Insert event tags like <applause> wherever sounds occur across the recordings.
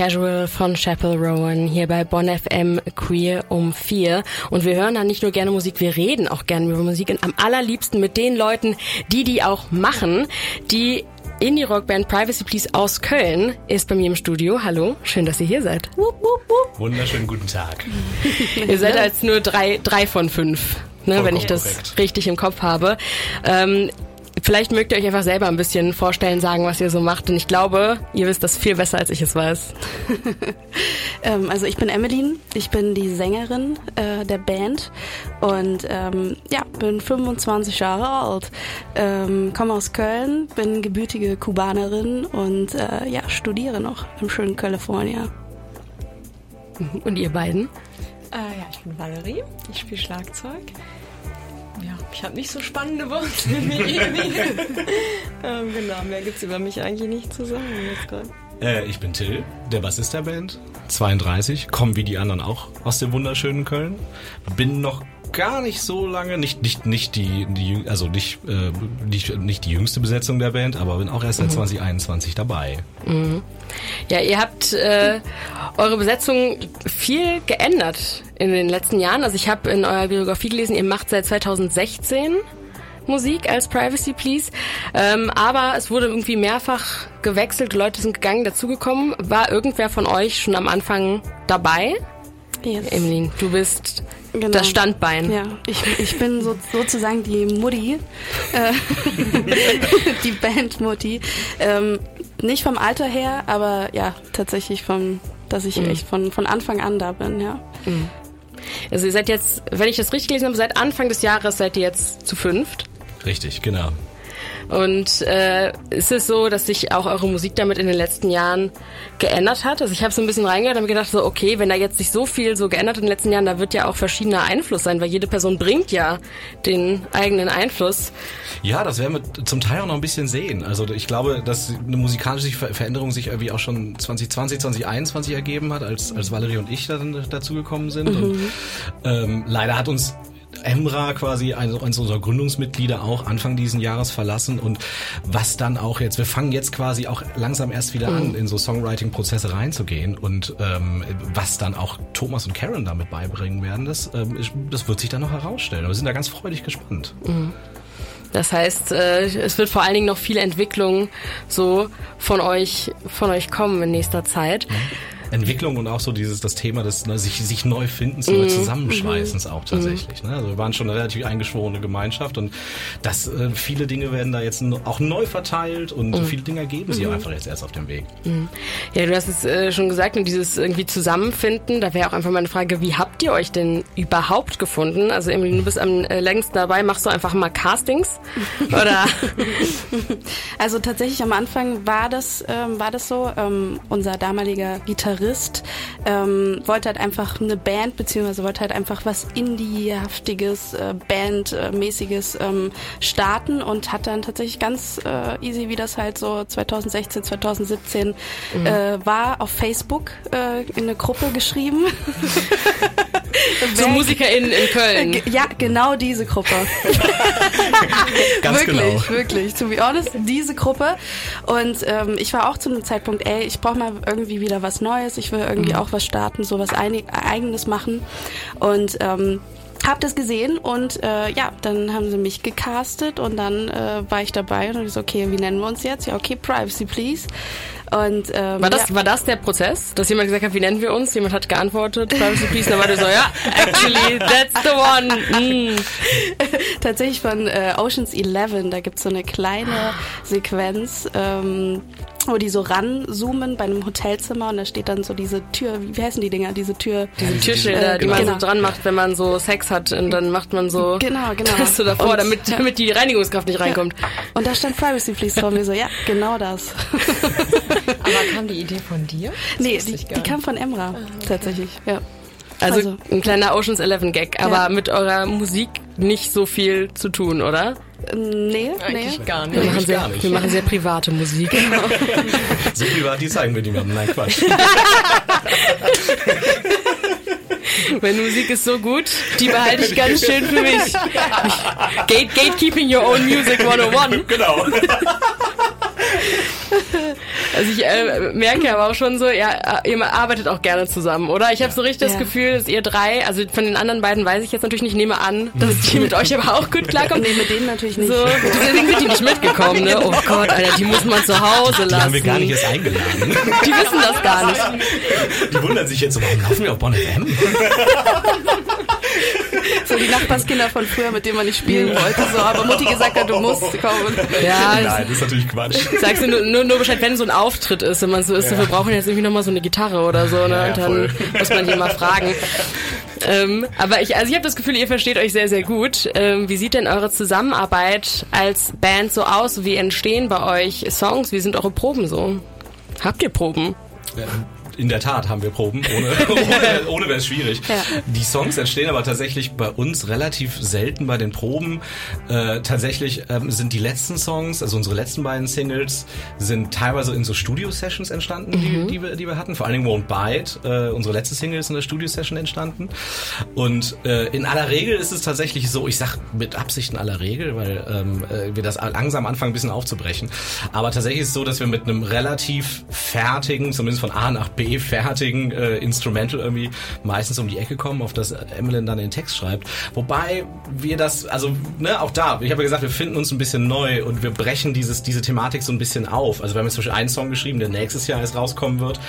Casual von Chapel Rowan hier bei Bonn FM Queer um vier. Und wir hören da nicht nur gerne Musik, wir reden auch gerne über Musik und am allerliebsten mit den Leuten, die die auch machen. Die Indie-Rock-Band Privacy Please aus Köln ist bei mir im Studio. Hallo, schön, dass ihr hier seid. Wupp, wupp, wupp. Wunderschönen guten Tag. <laughs> ihr seid als nur drei, drei von fünf. Ne, wenn ich das korrekt. richtig im Kopf habe. Ähm, Vielleicht mögt ihr euch einfach selber ein bisschen vorstellen, sagen, was ihr so macht. Denn ich glaube, ihr wisst das viel besser, als ich es weiß. <laughs> ähm, also ich bin Emmeline, ich bin die Sängerin äh, der Band und ähm, ja, bin 25 Jahre alt, ähm, komme aus Köln, bin gebürtige Kubanerin und äh, ja, studiere noch im schönen Kalifornien. Und ihr beiden? Äh, ja, ich bin Valerie, ich spiele Schlagzeug ja, ich habe nicht so spannende Worte wie Emi. <laughs> ähm, genau, mehr gibt es über mich eigentlich nicht zu sagen jetzt gerade. Äh, ich bin Till, der Bassist der Band, 32, komme wie die anderen auch aus dem wunderschönen Köln. Bin noch gar nicht so lange, nicht nicht nicht die, die also nicht, äh, nicht nicht die jüngste Besetzung der Band, aber bin auch erst seit mhm. 2021 dabei. Mhm. Ja, ihr habt äh, eure Besetzung viel geändert in den letzten Jahren. Also ich habe in eurer Biografie gelesen, ihr macht seit 2016 Musik als Privacy Please. Ähm, aber es wurde irgendwie mehrfach gewechselt, Leute sind gegangen, dazugekommen. War irgendwer von euch schon am Anfang dabei? Yes. Emeline, du bist genau. das Standbein. Ja, ich, ich bin so, sozusagen die Mutti, äh, <laughs> die Bandmutti. Ähm, nicht vom Alter her, aber ja, tatsächlich vom, dass ich mhm. echt von, von Anfang an da bin, ja. Mhm. Also ihr seid jetzt, wenn ich das richtig gelesen habe, seit Anfang des Jahres seid ihr jetzt zu fünft. Richtig, genau. Und äh, ist es so, dass sich auch eure Musik damit in den letzten Jahren geändert hat? Also ich habe so ein bisschen reingehört und gedacht, so okay, wenn da jetzt sich so viel so geändert hat in den letzten Jahren, da wird ja auch verschiedener Einfluss sein, weil jede Person bringt ja den eigenen Einfluss. Ja, das werden wir zum Teil auch noch ein bisschen sehen. Also ich glaube, dass eine musikalische Veränderung sich irgendwie auch schon 2020, 2021 ergeben hat, als, als Valerie und ich dann dazugekommen sind. Mhm. Und ähm, leider hat uns Emra quasi eines unserer Gründungsmitglieder auch Anfang diesen Jahres verlassen und was dann auch jetzt, wir fangen jetzt quasi auch langsam erst wieder an, mhm. in so Songwriting-Prozesse reinzugehen und ähm, was dann auch Thomas und Karen damit beibringen werden, das, ähm, das wird sich dann noch herausstellen. Wir sind da ganz freudig gespannt. Mhm. Das heißt, äh, es wird vor allen Dingen noch viel Entwicklung so von euch, von euch kommen in nächster Zeit. Mhm. Entwicklung und auch so dieses das Thema des ne, sich sich neu finden, neu mhm. zusammenschweißens auch tatsächlich. Ne? Also wir waren schon eine relativ eingeschworene Gemeinschaft und das äh, viele Dinge werden da jetzt auch neu verteilt und mhm. viele Dinge ergeben sich mhm. einfach jetzt erst auf dem Weg. Mhm. Ja, du hast es äh, schon gesagt, und dieses irgendwie Zusammenfinden, da wäre auch einfach meine Frage, wie habt ihr euch denn überhaupt gefunden? Also Emily, du bist am äh, längsten dabei, machst du einfach mal Castings <laughs> oder? also tatsächlich am Anfang war das ähm, war das so. Ähm, unser damaliger Gitarrist Gitarrist, ähm, wollte halt einfach eine Band, beziehungsweise wollte halt einfach was Indie-haftiges, äh, Band-mäßiges ähm, starten und hat dann tatsächlich ganz äh, easy, wie das halt so 2016, 2017 mhm. äh, war, auf Facebook äh, in eine Gruppe geschrieben. <laughs> so MusikerInnen in Köln. Ja, genau diese Gruppe. <laughs> Ganz wirklich, genau. wirklich. To be honest, diese Gruppe. Und ähm, ich war auch zu einem Zeitpunkt, ey, ich brauche mal irgendwie wieder was Neues Neues, ich will irgendwie mhm. auch was starten, so was Eigenes machen. Und ähm, hab das gesehen und äh, ja, dann haben sie mich gecastet und dann äh, war ich dabei und ich so, okay, wie nennen wir uns jetzt? Ja, okay, Privacy Please. Und, ähm, war, das, ja. war das der Prozess, dass jemand gesagt hat, wie nennen wir uns? Jemand hat geantwortet, Privacy Please, dann war der so, ja, actually, that's the one. Mm. <laughs> Tatsächlich von äh, Oceans 11, da gibt's so eine kleine Sequenz, ähm, wo die so ranzoomen bei einem Hotelzimmer und da steht dann so diese Tür, wie heißen die Dinger, diese Tür? Diese Türschilder, äh, die man genau. so dran macht, wenn man so Sex hat und dann macht man so genau, genau. <laughs> das so davor, und, damit, damit die Reinigungskraft nicht reinkommt. Ja. Und da stand Privacy Please vor mir so, ja, genau das. <laughs> Aber kam die Idee von dir? Das nee, die, die kam von Emra, ah, okay. tatsächlich, ja. Also, also, ein kleiner Oceans 11 Gag, aber ja. mit eurer Musik nicht so viel zu tun, oder? Nee, Eigentlich nee. gar nicht. Wir machen, sehr, nicht. wir machen sehr private Musik. Genau. <laughs> <laughs> so privat, die zeigen wir niemandem. Nein, Quatsch. <laughs> Meine Musik ist so gut, die behalte ich ganz schön für mich. Gate, gatekeeping your own music 101. Genau. Also ich äh, merke aber auch schon so, ja, ihr arbeitet auch gerne zusammen, oder? Ich habe so richtig das Ja. Gefühl, dass ihr drei, also von den anderen beiden weiß ich jetzt natürlich nicht, nehme an, dass die mit euch aber auch gut klarkommen. Nee, mit denen natürlich nicht. So, deswegen sind die nicht mitgekommen, ne? Oh Gott, Alter, die muss man zu Hause lassen. Die haben wir gar nicht erst eingeladen. Die wissen das gar nicht. Die wundern sich jetzt, so, warum laufen wir auf Bonn FM? So die Nachbarskinder von früher, mit denen man nicht spielen wollte. So, aber Mutti gesagt hat, du musst kommen. Ja, Nein, das ist natürlich Quatsch. sagst du nur, nur, nur Bescheid, wenn so ein Auftritt ist, wenn man so ist, so, wir brauchen jetzt irgendwie nochmal so eine Gitarre oder so, ne? Ja, ja, Und dann voll. muss man die mal fragen. Ähm, aber ich, also ich habe das Gefühl, ihr versteht euch sehr, sehr gut. Ähm, wie sieht denn eure Zusammenarbeit als Band so aus? Wie entstehen bei euch Songs? Wie sind eure Proben so? Habt ihr Proben? In der Tat haben wir Proben, ohne, <laughs> ohne, ohne wäre es schwierig. Ja. Die Songs entstehen aber tatsächlich bei uns relativ selten bei den Proben. Äh, tatsächlich ähm, sind die letzten Songs, also unsere letzten beiden Singles, sind teilweise in so Studio-Sessions entstanden, die, die, wir, die wir hatten. Vor allen Dingen Won't Bite, äh, unsere letzte Single ist in der Studio-Session entstanden. Und äh, in aller Regel ist es tatsächlich so, ich sag mit Absicht in aller Regel, weil ähm, äh, wir das langsam anfangen, ein bisschen aufzubrechen. Aber tatsächlich ist es so, dass wir mit einem relativ fertigen, zumindest von A nach B fertigen äh, Instrumental irgendwie meistens um die Ecke kommen, auf das Emmeline dann den Text schreibt. Wobei wir das, also ne, auch da, ich habe ja gesagt, wir finden uns ein bisschen neu und wir brechen dieses, diese Thematik so ein bisschen auf. Also wir haben jetzt zum Beispiel einen Song geschrieben, der nächstes Jahr erst rauskommen wird,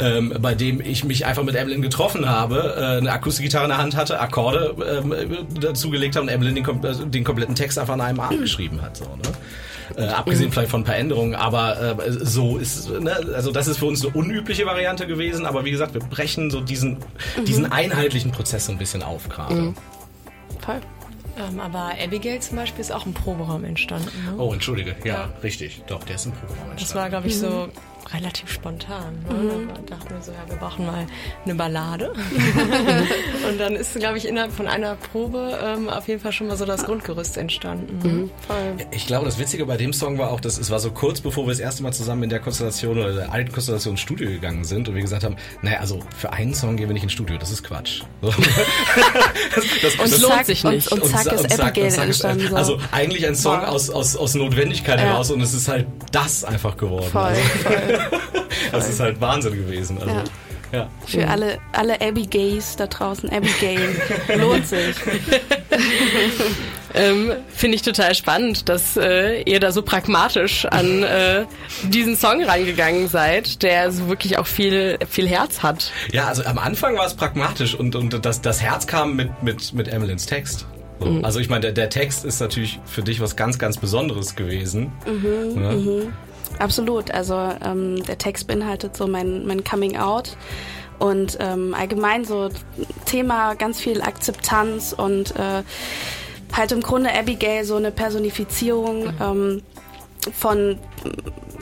ähm, bei dem ich mich einfach mit Emmeline getroffen habe, äh, eine Akustikgitarre in der Hand hatte, Akkorde ähm, dazugelegt habe und Emmeline den, äh, den kompletten Text einfach an einem Abend geschrieben hat. So, ne? Äh, abgesehen vielleicht von ein paar Änderungen, aber äh, so ist, ne, also das ist für uns eine unübliche Variante gewesen, aber wie gesagt, wir brechen so diesen, diesen einheitlichen Prozess so ein bisschen auf gerade. Voll. Ähm, aber Abigail zum Beispiel ist auch im Proberaum entstanden. Ne? Oh, entschuldige, ja, richtig, doch, der ist im Proberaum Das entstanden. war, glaube ich, so relativ spontan. Ne? Da dachten wir so, ja, wir brauchen mal eine Ballade. <laughs> und dann ist, glaube ich, innerhalb von einer Probe ähm, auf jeden Fall schon mal so das Grundgerüst entstanden. Ne? Voll. Ich glaube, das Witzige bei dem Song war auch, dass es war so kurz bevor wir das erste Mal zusammen in der Konstellation oder der alten Konstellation ins Studio gegangen sind und wir gesagt haben, naja, also für einen Song gehen wir nicht ins Studio, das ist Quatsch. So. <laughs> das, das, Und das- lohnt sich nicht. Und, und zack ist Abigail zack, entstanden. So. Also eigentlich ein Song Wow. aus, aus, aus Notwendigkeit Ja. heraus und es ist halt das einfach geworden. voll, Also, voll. <laughs> das ist halt Wahnsinn gewesen. Also, Ja. ja. Für alle, alle Abigails da draußen. Abigail. <laughs> Lohnt sich. <laughs> Ähm, Finde ich total spannend, dass äh, ihr da so pragmatisch an äh, diesen Song rangegangen seid, der so wirklich auch viel, viel Herz hat. Ja, also am Anfang war es pragmatisch und, und das, das Herz kam mit, mit, mit Emilins Text. So. Also ich meine, der, der Text ist natürlich für dich was ganz, ganz Besonderes gewesen. ne? Absolut. Also ähm, der Text beinhaltet so mein, mein Coming Out und ähm, allgemein so Thema ganz viel Akzeptanz und äh, halt im Grunde Abigail so eine Personifizierung ähm, von,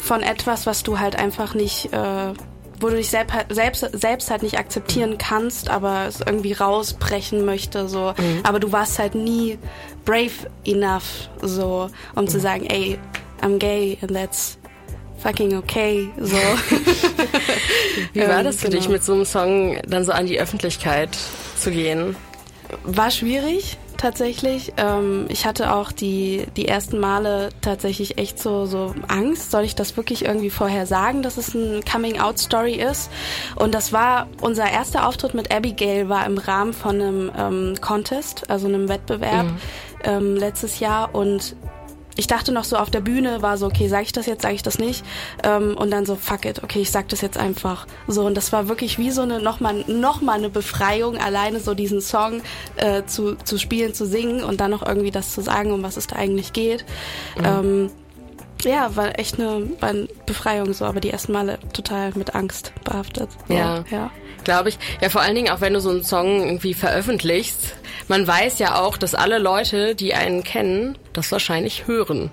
von etwas, was du halt einfach nicht, äh, wo du dich selbst, selbst, selbst halt nicht akzeptieren kannst, aber es irgendwie rausbrechen möchte, so. Aber du warst halt nie brave enough, so, um zu sagen, ey, I'm gay and that's fucking okay, so. <laughs> Wie war Ähm, das für genau. dich, mit so einem Song dann so an die Öffentlichkeit zu gehen? War schwierig tatsächlich. Ähm, ich hatte auch die, die ersten Male tatsächlich echt so, so Angst. Soll ich das wirklich irgendwie vorher sagen, dass es ein Coming-out-Story ist? Und das war, unser erster Auftritt mit Abigail war im Rahmen von einem ähm, Contest, also einem Wettbewerb ähm, letztes Jahr. Und ich dachte noch so auf der Bühne war so, okay, sage ich das jetzt, sage ich das nicht? Ähm, und dann so, fuck it, okay, ich sag das jetzt einfach. So, und das war wirklich wie so eine, nochmal noch mal eine Befreiung, alleine so diesen Song äh, zu, zu spielen, zu singen und dann noch irgendwie das zu sagen, um was es da eigentlich geht. Ähm, ja, war echt eine, war eine Befreiung so, aber die ersten Male total mit Angst behaftet. So, Ja. ja. Glaube ich. Ja, vor allen Dingen auch wenn du so einen Song irgendwie veröffentlichst. Man weiß ja auch, dass alle Leute, die einen kennen, das wahrscheinlich hören.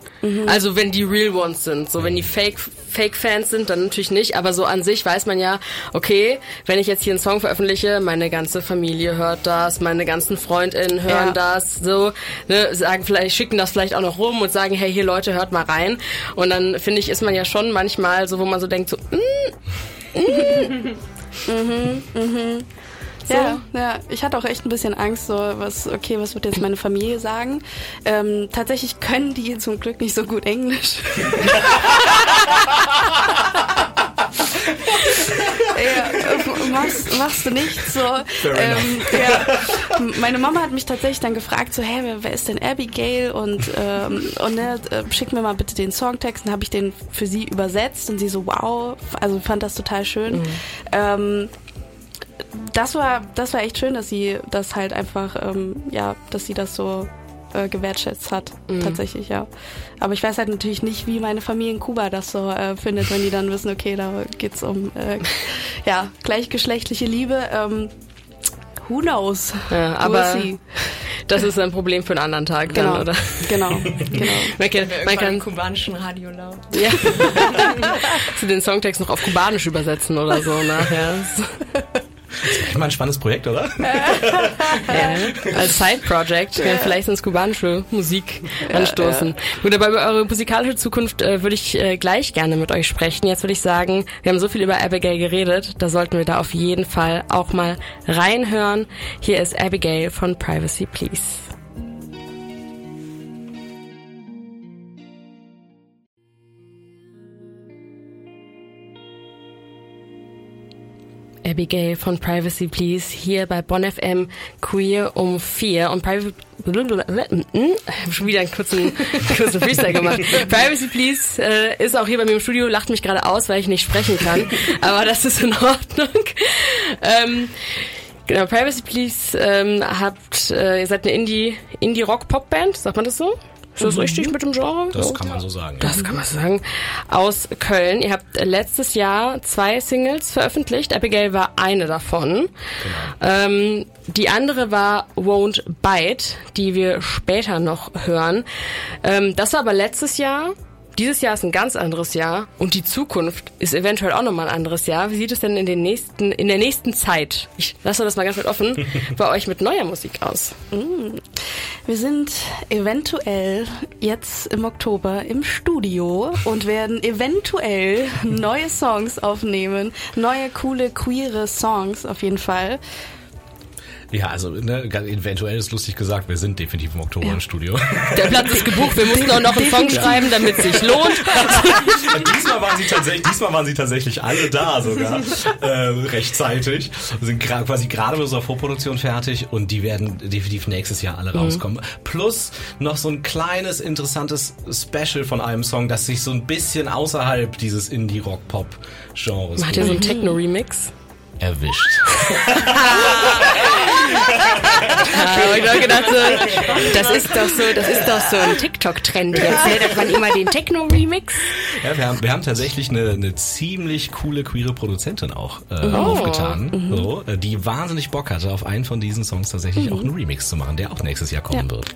Also wenn die Real Ones sind. So wenn die Fake Fake Fans sind, dann natürlich nicht. Aber so an sich weiß man ja, okay, wenn ich jetzt hier einen Song veröffentliche, meine ganze Familie hört das, meine ganzen Freundinnen hören Ja. das, so ne, sagen vielleicht schicken das vielleicht auch noch rum und sagen, hey, hier Leute, hört mal rein. Und dann finde ich, ist man ja schon manchmal so, wo man so denkt, so, mm, <laughs> Ja, ja, ich hatte auch echt ein bisschen Angst, so was, okay, was wird jetzt meine Familie sagen? Ähm, tatsächlich können die zum Glück nicht so gut Englisch. <laughs> machst, machst du nicht. So, ähm, ja. Meine Mama hat mich tatsächlich dann gefragt, so, hä, wer, wer ist denn Abigail? Und, ähm, und ne, äh, schick mir mal bitte den Songtext. Dann habe ich den für sie übersetzt und sie so, wow, also fand das total schön. Mhm. Ähm, das war, das war echt schön, dass sie das halt einfach, ähm, ja, dass sie das so äh, gewertschätzt hat, mhm. tatsächlich, ja. Aber ich weiß halt natürlich nicht, wie meine Familie in Kuba das so äh, findet, wenn die dann wissen, okay, da geht's um äh, ja, gleichgeschlechtliche Liebe. Ähm, who knows? Ja, aber das ist ein Problem für einen anderen Tag genau, dann, oder? Genau, <laughs> genau. man kann, man kann kubanischen Radio laut. Ja. <laughs> Sie den Songtext noch auf Kubanisch übersetzen oder so <laughs> nachher. Das ist mal ein spannendes Projekt, oder? <laughs> ja, als Side-Project ja. vielleicht ins kubanische Musik anstoßen. Ja, Gut, aber über eure musikalische Zukunft äh, würde ich äh, gleich gerne mit euch sprechen. Jetzt würde ich sagen, wir haben so viel über Abigail geredet, da sollten wir da auf jeden Fall auch mal reinhören. Hier ist Abigail von Privacy Please. Abigail von Privacy Please hier bei Bonn FM Queer um vier und Privacy <laughs> schon wieder einen kurzen, <laughs> kurzen Freestyle gemacht. Privacy Please äh, ist auch hier bei mir im Studio, lacht mich gerade aus, weil ich nicht sprechen kann, <laughs> aber das ist in Ordnung. Ähm, genau, Privacy Please ähm, habt, äh, ihr seid eine Indie Indie Rock Pop Band, sagt man das so? Ist das mhm. richtig mit dem Genre? Das kann man so sagen. Das ja. kann man so sagen. Aus Köln. Ihr habt letztes Jahr zwei Singles veröffentlicht. Abigail war eine davon. Genau. Ähm, die andere war Won't Bite, die wir später noch hören. Ähm, das war aber letztes Jahr. Dieses Jahr ist ein ganz anderes Jahr und die Zukunft ist eventuell auch nochmal ein anderes Jahr. Wie sieht es denn in, den nächsten, in der nächsten Zeit, ich lasse das mal ganz weit offen, <laughs> bei euch mit neuer Musik aus? Mm. Wir sind eventuell jetzt im Oktober im Studio und werden eventuell neue Songs aufnehmen. Neue, coole, queere Songs auf jeden Fall. Ja, also ne, eventuell ist lustig gesagt, wir sind definitiv im Oktober im Studio. <laughs> Der Platz ist gebucht, wir mussten auch noch einen Song schreiben, damit es sich lohnt. <laughs> diesmal, waren sie tatsächlich, diesmal waren sie tatsächlich alle da sogar, äh, rechtzeitig. Wir sind quasi gerade mit unserer Vorproduktion fertig und die werden definitiv nächstes Jahr alle mhm. rauskommen. Plus noch so ein kleines, interessantes Special von einem Song, das sich so ein bisschen außerhalb dieses Indie-Rock-Pop-Genres Macht ihr so einen Techno-Remix? Erwischt. <laughs> ja, ich habe gedacht, so, das ist doch so, das ist doch so ein TikTok-Trend jetzt, ne? dass man immer den Techno-Remix. Ja, wir haben, wir haben tatsächlich eine, eine ziemlich coole queere Produzentin auch äh, oh. aufgetan, mhm. so, äh, die wahnsinnig Bock hatte, auf einen von diesen Songs tatsächlich mhm. auch einen Remix zu machen, der auch nächstes Jahr kommen ja. wird.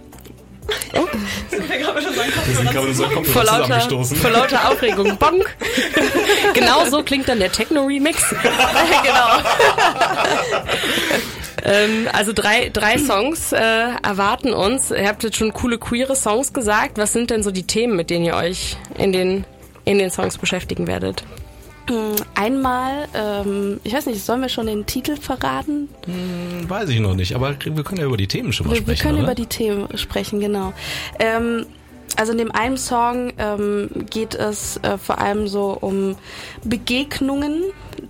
Oh. Sind wir gerade schon Wir sind gerade so vor lauter, vor lauter Aufregung. Bonk. genau so klingt dann der Techno-Remix. <laughs> genau. ähm, also drei, drei Songs äh, erwarten uns. Ihr habt jetzt schon coole queere Songs gesagt. Was sind denn so die Themen, mit denen ihr euch in den, in den Songs beschäftigen werdet? Mm, einmal, ähm, ich weiß nicht, sollen wir schon den Titel verraten? Hm, weiß ich noch nicht, aber wir können ja über die Themen schon mal wir, sprechen. Wir können oder? über die Themen sprechen, genau. Ähm, also in dem einen Song ähm, geht es äh, vor allem so um Begegnungen,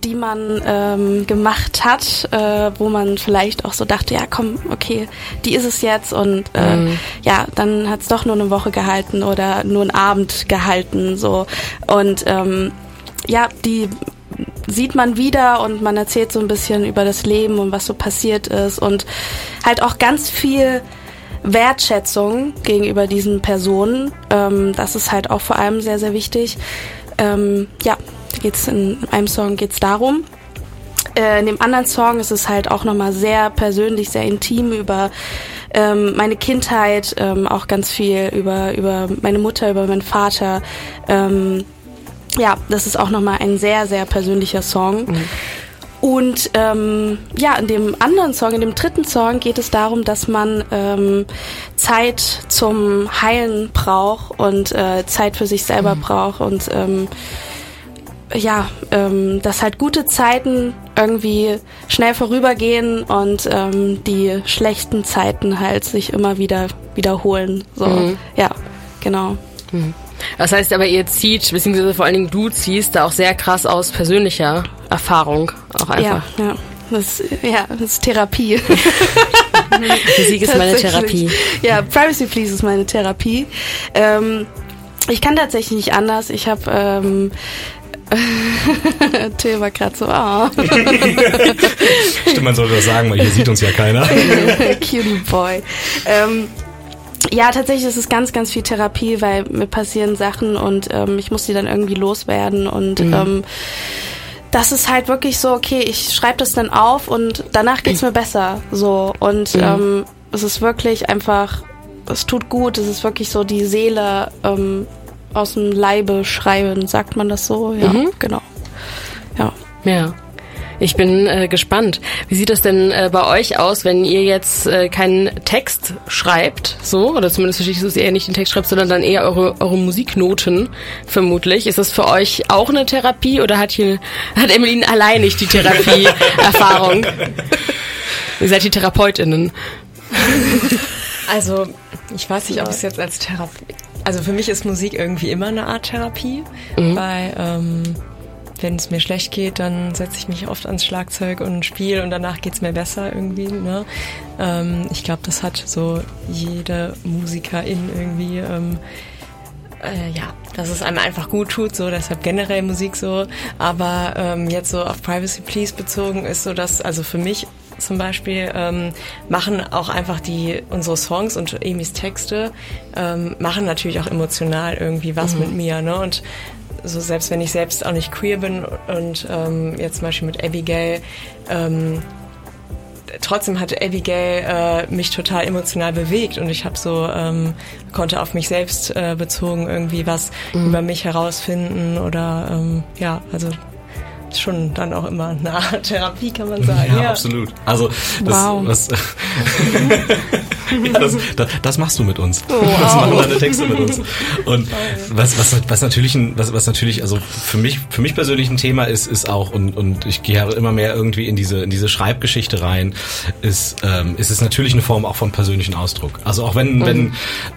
die man ähm, gemacht hat, äh, wo man vielleicht auch so dachte, ja komm, okay, die ist es jetzt und äh, mhm. ja, dann hat es doch nur eine Woche gehalten oder nur einen Abend gehalten so und ähm, ja, die sieht man wieder und man erzählt so ein bisschen über das Leben und was so passiert ist und halt auch ganz viel Wertschätzung gegenüber diesen Personen. Ähm, das ist halt auch vor allem sehr, sehr wichtig. Ähm, ja, geht's in einem Song geht's darum. Äh, in dem anderen Song ist es halt auch nochmal sehr persönlich, sehr intim über ähm, meine Kindheit, ähm, auch ganz viel über, über meine Mutter, über meinen Vater. Ähm, ja, das ist auch nochmal ein sehr, sehr persönlicher Song. Mhm. Und ähm, ja, in dem anderen Song, in dem dritten Song geht es darum, dass man ähm, Zeit zum Heilen braucht und äh, Zeit für sich selber mhm. braucht und ähm, ja, ähm, dass halt gute Zeiten irgendwie schnell vorübergehen und ähm, die schlechten Zeiten halt sich immer wieder wiederholen. So, mhm. ja, genau. Mhm. Das heißt aber, ihr zieht, beziehungsweise vor allen Dingen du ziehst da auch sehr krass aus persönlicher Erfahrung auch einfach. Ja, ja. Das, ja, das ist Therapie. <laughs> <laughs> Musik ist meine Therapie. Ja, Privacy Please ist meine Therapie. Ähm, ich kann tatsächlich nicht anders. Ich habe ähm, <laughs> Till war gerade so, ah. Stimmt, man sollte das sagen, weil hier sieht uns ja keiner. Cutie Boy. Ähm, ja, tatsächlich ist es ganz, ganz viel Therapie, weil mir passieren Sachen und ähm, ich muss die dann irgendwie loswerden und Mhm. ähm, das ist halt wirklich so, okay, ich schreibe das dann auf und danach geht's mir besser. So. Und Mhm. ähm, es ist wirklich einfach, es tut gut, es ist wirklich so die Seele ähm, aus dem Leibe schreiben, sagt man das so? Ja, Mhm. genau. Ja. Ja. Ich bin äh, gespannt. Wie sieht das denn äh, bei euch aus, wenn ihr jetzt äh, keinen Text schreibt, so, oder zumindest verstehe ich, dass ihr eher nicht den Text schreibt, sondern dann eher eure, eure Musiknoten, vermutlich. Ist das für euch auch eine Therapie oder hat hier, hat Emmeline allein nicht die Therapie-Erfahrung? <laughs> ihr seid die TherapeutInnen. Also, ich weiß nicht, ob es jetzt als Therapie. Also für mich ist Musik irgendwie immer eine Art Therapie, weil ähm, wenn es mir schlecht geht, dann setze ich mich oft ans Schlagzeug und spiele und danach geht's mir besser irgendwie. Ne? Ähm, ich glaube, das hat so jede Musikerin irgendwie. Ähm, äh, ja, dass es einem einfach gut tut, so deshalb generell Musik so. Aber ähm, jetzt so auf Privacy Please bezogen ist so, dass also für mich zum Beispiel ähm, machen auch einfach die unsere Songs und Amy's Texte ähm, machen natürlich auch emotional irgendwie was mit mir, ne? Und so selbst wenn ich selbst auch nicht queer bin und ähm, jetzt zum Beispiel mit Abigail ähm, trotzdem hat Abigail äh, mich total emotional bewegt und ich habe so ähm, konnte auf mich selbst äh, bezogen irgendwie was über mich herausfinden oder ähm, ja also schon dann auch immer eine Art Therapie kann man sagen Ja, ja, absolut. Also das, Wow. was, <laughs> <laughs> ja, das, das, das machst du mit uns. <laughs> Das machen deine Texte mit uns. Und <laughs> was, was, was natürlich, ein, was, was natürlich, also für mich, für mich persönlich ein Thema ist, ist auch und und ich gehe ja immer mehr irgendwie in diese in diese Schreibgeschichte rein, ist ähm, ist es natürlich eine Form auch von persönlichen Ausdruck. Also auch wenn wenn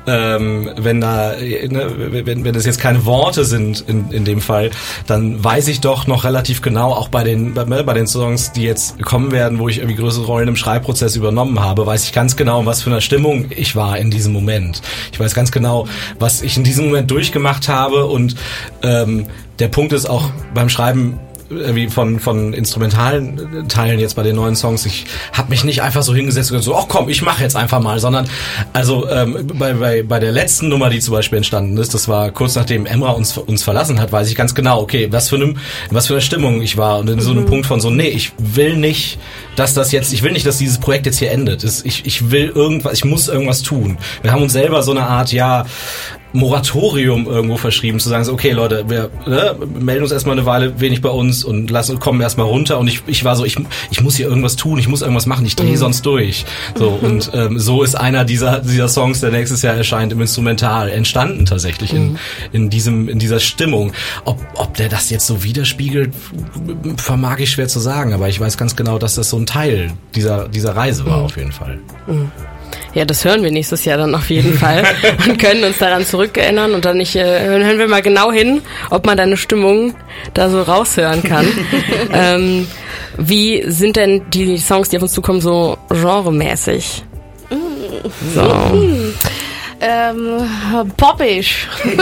ähm, wenn da ne, wenn wenn das jetzt keine Worte sind in in dem Fall, dann weiß ich doch noch relativ genau auch bei den bei, bei den Songs, die jetzt kommen werden, wo ich irgendwie größere Rollen im Schreibprozess übernommen habe, weiß ich ganz genau, in was für einer Stimmung ich war in diesem Moment. Ich weiß ganz genau, was ich in diesem Moment durchgemacht habe und ähm, der Punkt ist auch beim Schreiben wie von von instrumentalen Teilen jetzt bei den neuen Songs. Ich habe mich nicht einfach so hingesetzt und gesagt, so, ach komm, ich mache jetzt einfach mal, sondern also ähm, bei, bei bei der letzten Nummer, die zum Beispiel entstanden ist, das war kurz nachdem Emra uns uns verlassen hat, weiß ich ganz genau, okay, was für eine was für eine Stimmung ich war und in so einem Punkt von so, nee, ich will nicht, dass das jetzt, ich will nicht, dass dieses Projekt jetzt hier endet. Ich ich will irgendwas, ich muss irgendwas tun. Wir haben uns selber so eine Art, ja Moratorium irgendwo verschrieben, zu sagen, so, okay Leute, wir ne, melden uns erstmal eine Weile wenig bei uns und lassen kommen erstmal runter und ich, ich war so, ich, ich muss hier irgendwas tun, ich muss irgendwas machen, ich drehe sonst durch. So und ähm, so ist einer dieser dieser Songs, der nächstes Jahr erscheint, im Instrumental entstanden tatsächlich in in diesem in dieser Stimmung. Ob ob der das jetzt so widerspiegelt, vermag ich schwer zu sagen, aber ich weiß ganz genau, dass das so ein Teil dieser dieser Reise war auf jeden Fall. Ja, das hören wir nächstes Jahr dann auf jeden Fall <laughs> und können uns daran zurückerinnern und dann nicht, äh, hören wir mal genau hin, ob man deine Stimmung da so raushören kann. <laughs> ähm, wie sind denn die Songs, die auf uns zukommen, so genremäßig? So. Ähm, poppisch. <laughs>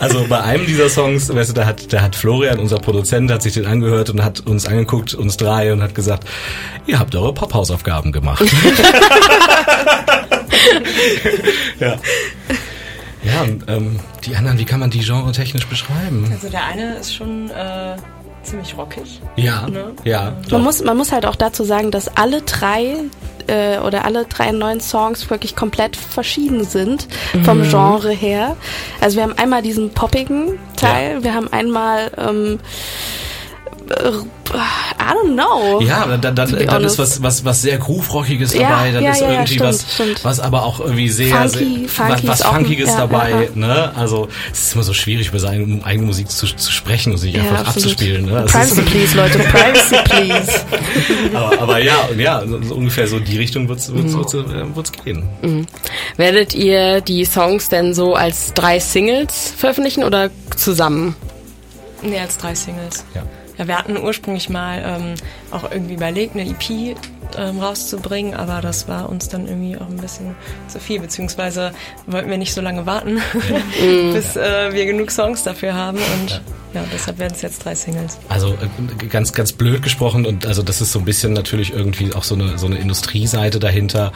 Also bei einem dieser Songs, weißt du, da hat, da hat Florian, unser Produzent, hat sich den angehört und hat uns angeguckt, uns drei, und hat gesagt, ihr habt eure Pop-Hausaufgaben gemacht. <laughs> <laughs> ja. Ja, und, ähm, die anderen, wie kann man die Genre technisch beschreiben? also der eine ist schon äh, ziemlich rockig Ja, Ne? ja. Man muss, man muss halt auch dazu sagen, dass alle drei äh, oder alle drei neuen Songs wirklich komplett verschieden sind vom Genre her. Also wir haben einmal diesen poppigen Teil, wir haben einmal ähm, äh, I don't know. Ja, dann, dann, dann, ist was, was, was sehr Groove-Rockiges Ja, dabei, dann ja, ist ja, irgendwie stimmt, was, stimmt. was aber auch irgendwie sehr, Funky, sehr funky was, was ein- Funkiges ja, dabei, ne? Also, es ist immer so schwierig, über seine eigene Musik zu, zu sprechen und sich Ja, einfach absolut. abzuspielen, ne? Privacy please, Leute, privacy <laughs> please. aber, aber ja, und ja, so, ungefähr so die Richtung wird's, wird's, Mhm. wird's, äh, wird's gehen. Werdet ihr die Songs denn so als drei Singles veröffentlichen oder zusammen? nee als drei Singles Ja. Ja, wir hatten ursprünglich mal ähm, auch irgendwie überlegt, eine EP ähm, rauszubringen, aber das war uns dann irgendwie auch ein bisschen zu viel, beziehungsweise wollten wir nicht so lange warten, <laughs> bis äh, wir genug Songs dafür haben und ja, deshalb werden es jetzt drei Singles. Also äh, ganz, ganz blöd gesprochen und also das ist so ein bisschen natürlich irgendwie auch so eine, so eine Industrieseite dahinter,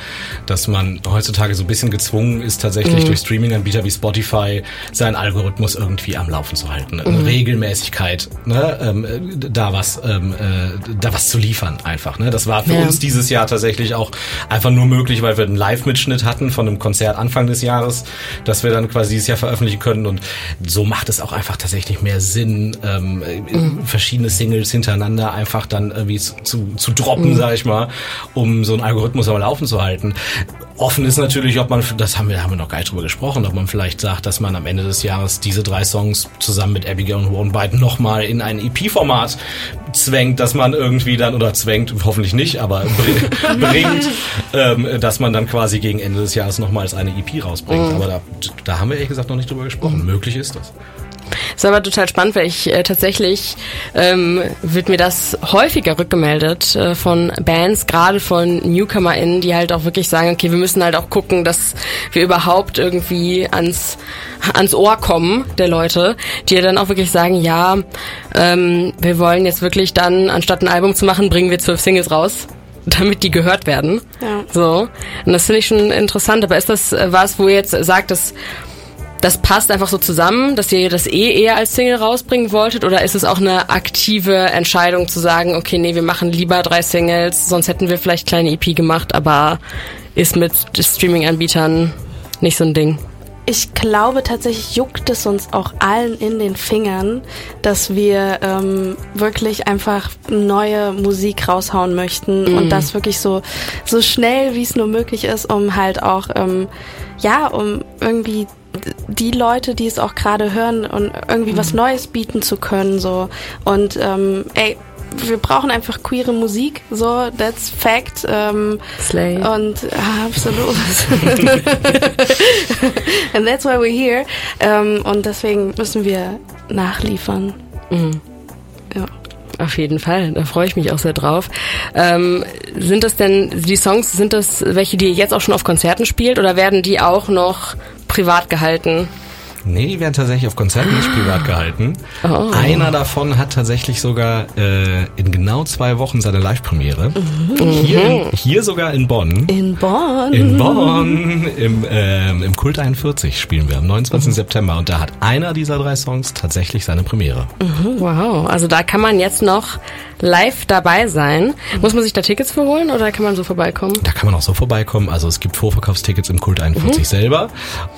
dass man heutzutage so ein bisschen gezwungen ist, tatsächlich durch Streaming-Anbieter wie Spotify seinen Algorithmus irgendwie am Laufen zu halten. Eine Regelmäßigkeit, ne, ähm, äh, da was, ähm, äh, da was zu liefern einfach. Ne? Das war für Ja. uns dieses Jahr tatsächlich auch einfach nur möglich, weil wir einen Live-Mitschnitt hatten von einem Konzert Anfang des Jahres, das wir dann quasi dieses Jahr veröffentlichen können und so macht es auch einfach tatsächlich mehr Sinn, ähm, äh, verschiedene Singles hintereinander einfach dann irgendwie zu, zu, zu droppen, sag ich mal, um so einen Algorithmus am Laufen zu halten. Offen ist natürlich, ob man, das haben wir, haben wir noch gar nicht drüber gesprochen, ob man vielleicht sagt, dass man am Ende des Jahres diese drei Songs zusammen mit Abigail und One Bite nochmal in ein EP-Format zwängt, dass man irgendwie dann, oder zwängt, hoffentlich nicht, aber <laughs> br- bringt, ähm, dass man dann quasi gegen Ende des Jahres nochmals eine EP rausbringt. Aber da, da haben wir ehrlich gesagt noch nicht drüber gesprochen. Möglich ist das. Ist aber total spannend, weil ich äh, tatsächlich ähm, wird mir das häufiger rückgemeldet äh, von Bands, gerade von NewcomerInnen, die halt auch wirklich sagen, okay, wir müssen halt auch gucken, dass wir überhaupt irgendwie ans ans Ohr kommen der Leute, die dann auch wirklich sagen, ja, ähm, wir wollen jetzt wirklich dann, anstatt ein Album zu machen, bringen wir zwölf Singles raus <laughs> damit die gehört werden. Ja. So. Und das finde ich schon interessant. Aber ist das äh, was, wo ihr jetzt sagt, dass das passt einfach so zusammen, dass ihr das eh eher als Single rausbringen wolltet? Oder ist es auch eine aktive Entscheidung zu sagen, okay, nee, wir machen lieber drei Singles, sonst hätten wir vielleicht kleine EP gemacht, aber ist mit Streaming-Anbietern nicht so ein Ding? Ich glaube tatsächlich juckt es uns auch allen in den Fingern, dass wir ähm, wirklich einfach neue Musik raushauen möchten und das wirklich so so schnell wie es nur möglich ist, um halt auch ähm, ja um irgendwie die Leute, die es auch gerade hören und irgendwie was Neues bieten zu können so und ähm, ey wir brauchen einfach queere Musik, so, that's fact. Ähm, Slay. und ah, absolut. <laughs> And that's why we're here. Ähm, und deswegen müssen wir nachliefern. Ja. Auf jeden Fall, da freue ich mich auch sehr drauf. Ähm, sind das denn, die Songs, sind das welche, die ihr jetzt auch schon auf Konzerten spielt oder werden die auch noch privat gehalten? Nee, die werden tatsächlich auf Konzerten nicht privat gehalten. Einer davon hat tatsächlich sogar äh, in genau zwei Wochen seine Live-Premiere. Hier, in, hier sogar in Bonn. In Bonn. In Bonn, im, ähm, im Kult 41 spielen wir am 29. September und da hat einer dieser drei Songs tatsächlich seine Premiere. Wow, also da kann man jetzt noch live dabei sein. Muss man sich da Tickets für holen oder kann man so vorbeikommen? Da kann man auch so vorbeikommen. Also es gibt Vorverkaufstickets im Kult 41 selber.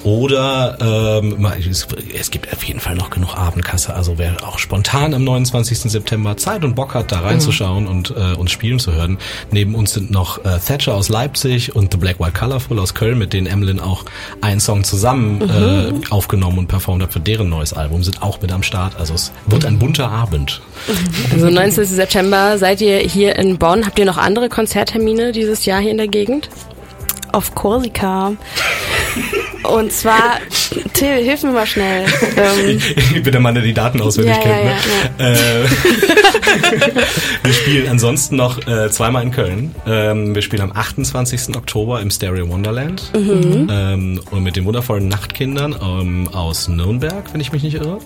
Oder ähm, es, es gibt auf jeden Fall noch genug Abendkasse. Also wer auch spontan am 29. September Zeit und Bock hat, da reinzuschauen und äh, uns spielen zu hören. Neben uns sind noch äh, Thatcher aus Leipzig und The Black White Colorful aus Köln, mit denen Emlyn auch einen Song zusammen äh, aufgenommen und performt hat für deren neues Album, sind auch mit am Start. Also es wird ein bunter Abend. Also 19. September seid ihr hier in Bonn. Habt ihr noch andere Konzerttermine dieses Jahr hier in der Gegend? Auf Korsika. Und zwar, Till, hilf mir mal schnell. Ähm, Bitte mal die Daten auswendig Ja, kennt. ja, ne? Äh, <laughs> wir spielen ansonsten noch äh, zweimal in Köln. Ähm, wir spielen am 28. Oktober im Stereo Wonderland ähm, und mit den wundervollen Nachtkindern ähm, aus Nürnberg, wenn ich mich nicht irre.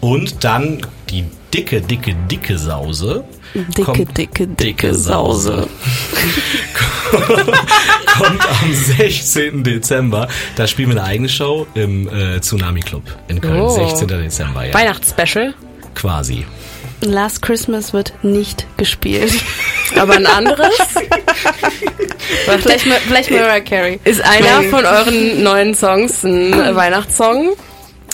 Und dann die dicke, dicke, dicke Sause. Dicke, kommt- dicke, dicke Sause. <laughs> kommt am 16. Dezember. Da spielen wir eine eigene Show im äh, Tsunami Club in Köln. Oh. 16. Dezember, ja. Weihnachtsspecial? Quasi. Last Christmas wird nicht gespielt. <laughs> Aber ein anderes? <laughs> vielleicht, vielleicht Mariah Carey. Ist einer von euren neuen Songs ein <clears throat> Weihnachtssong?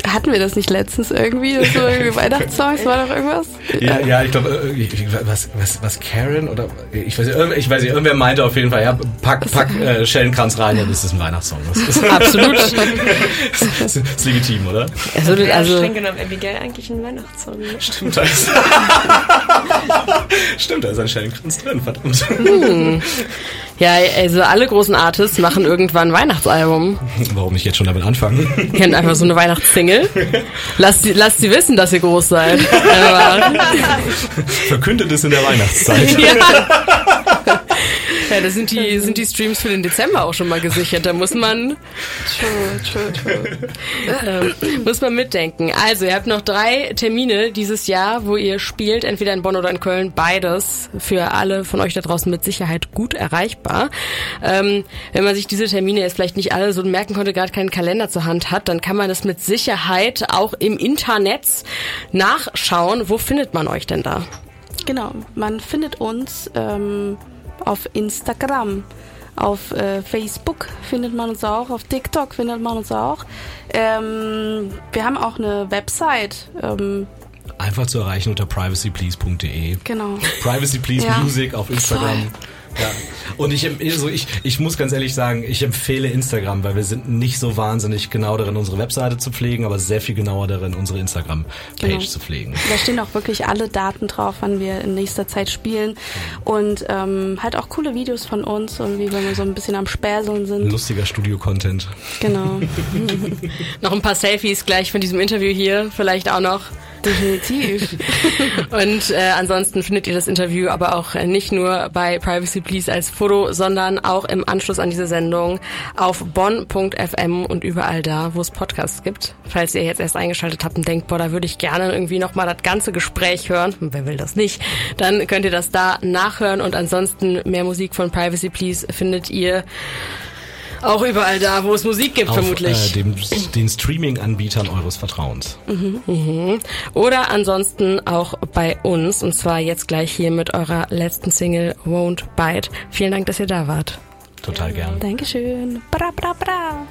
Hatten wir das nicht letztens irgendwie? Das so irgendwie <laughs> Weihnachtssongs war doch irgendwas? Ja, ja, ich glaube, äh, was, was, was Karen oder ich weiß nicht, ich weiß nicht, irgendwer meinte auf jeden Fall, ja, pack, pack äh, Schellenkranz rein, dann ist es ein Weihnachtssong. Das ist, <laughs> Absolut. <laughs> das ist legitim, oder? Also, Ja, also streng genommen Abigail eigentlich ein Weihnachtssong. ne? Stimmt, da ist, Stimmt, da ist ein Schellenkranz drin, verdammt. Ja, also alle großen Artists machen irgendwann ein Weihnachtsalbum. Warum nicht jetzt schon damit anfangen? Ihr kennt einfach so eine Weihnachtssingle. Lasst sie, lasst sie wissen, dass ihr groß seid. Verkündet es in der Weihnachtszeit. <laughs> ja. Ja, da sind die, sind die Streams für den Dezember auch schon mal gesichert. Da muss man, True, true, true. ähm, muss man mitdenken. Also, ihr habt noch drei Termine dieses Jahr, wo ihr spielt, entweder in Bonn oder in Köln. Beides für alle von euch da draußen mit Sicherheit gut erreichbar. Ähm, wenn man sich diese Termine jetzt vielleicht nicht alle so merken konnte, gerade keinen Kalender zur Hand hat, dann kann man das mit Sicherheit auch im Internet nachschauen. Wo findet man euch denn da? Genau, man findet uns ähm, auf Instagram. Auf äh, Facebook findet man uns auch, auf TikTok findet man uns auch. Ähm, wir haben auch eine Website. Ähm, Einfach zu erreichen unter privacyplease.de. genau. Privacy Please Ja. Music auf Instagram. Ja. Und ich, also ich, ich muss ganz ehrlich sagen, ich empfehle Instagram, weil wir sind nicht so wahnsinnig genau darin, unsere Webseite zu pflegen, aber sehr viel genauer darin, unsere Instagram-Page Genau. zu pflegen. Da stehen auch wirklich alle Daten drauf, wann wir in nächster Zeit spielen. Und ähm, halt auch coole Videos von uns, irgendwie, wenn wir so ein bisschen am Späseln sind. Lustiger Studio-Content. Genau, <laughs> Noch ein paar Selfies gleich von diesem Interview hier, vielleicht auch noch. Definitiv. <laughs> Und äh, ansonsten findet ihr das Interview aber auch äh, nicht nur bei Privacy Please als Foto, sondern auch im Anschluss an diese Sendung auf bonn.fm und überall da, wo es Podcasts gibt. Falls ihr jetzt erst eingeschaltet habt und denkt, boah, da würde ich gerne irgendwie nochmal das ganze Gespräch hören, wer will das nicht, dann könnt ihr das da nachhören und ansonsten mehr Musik von Privacy Please findet ihr auch überall da, wo es Musik gibt, Auf vermutlich. äh, dem, den Streaming-Anbietern eures Vertrauens. Oder ansonsten auch bei uns. Und zwar jetzt gleich hier mit eurer letzten Single Won't Bite. Vielen Dank, dass ihr da wart. Total gern. Dankeschön. Bra, bra, bra.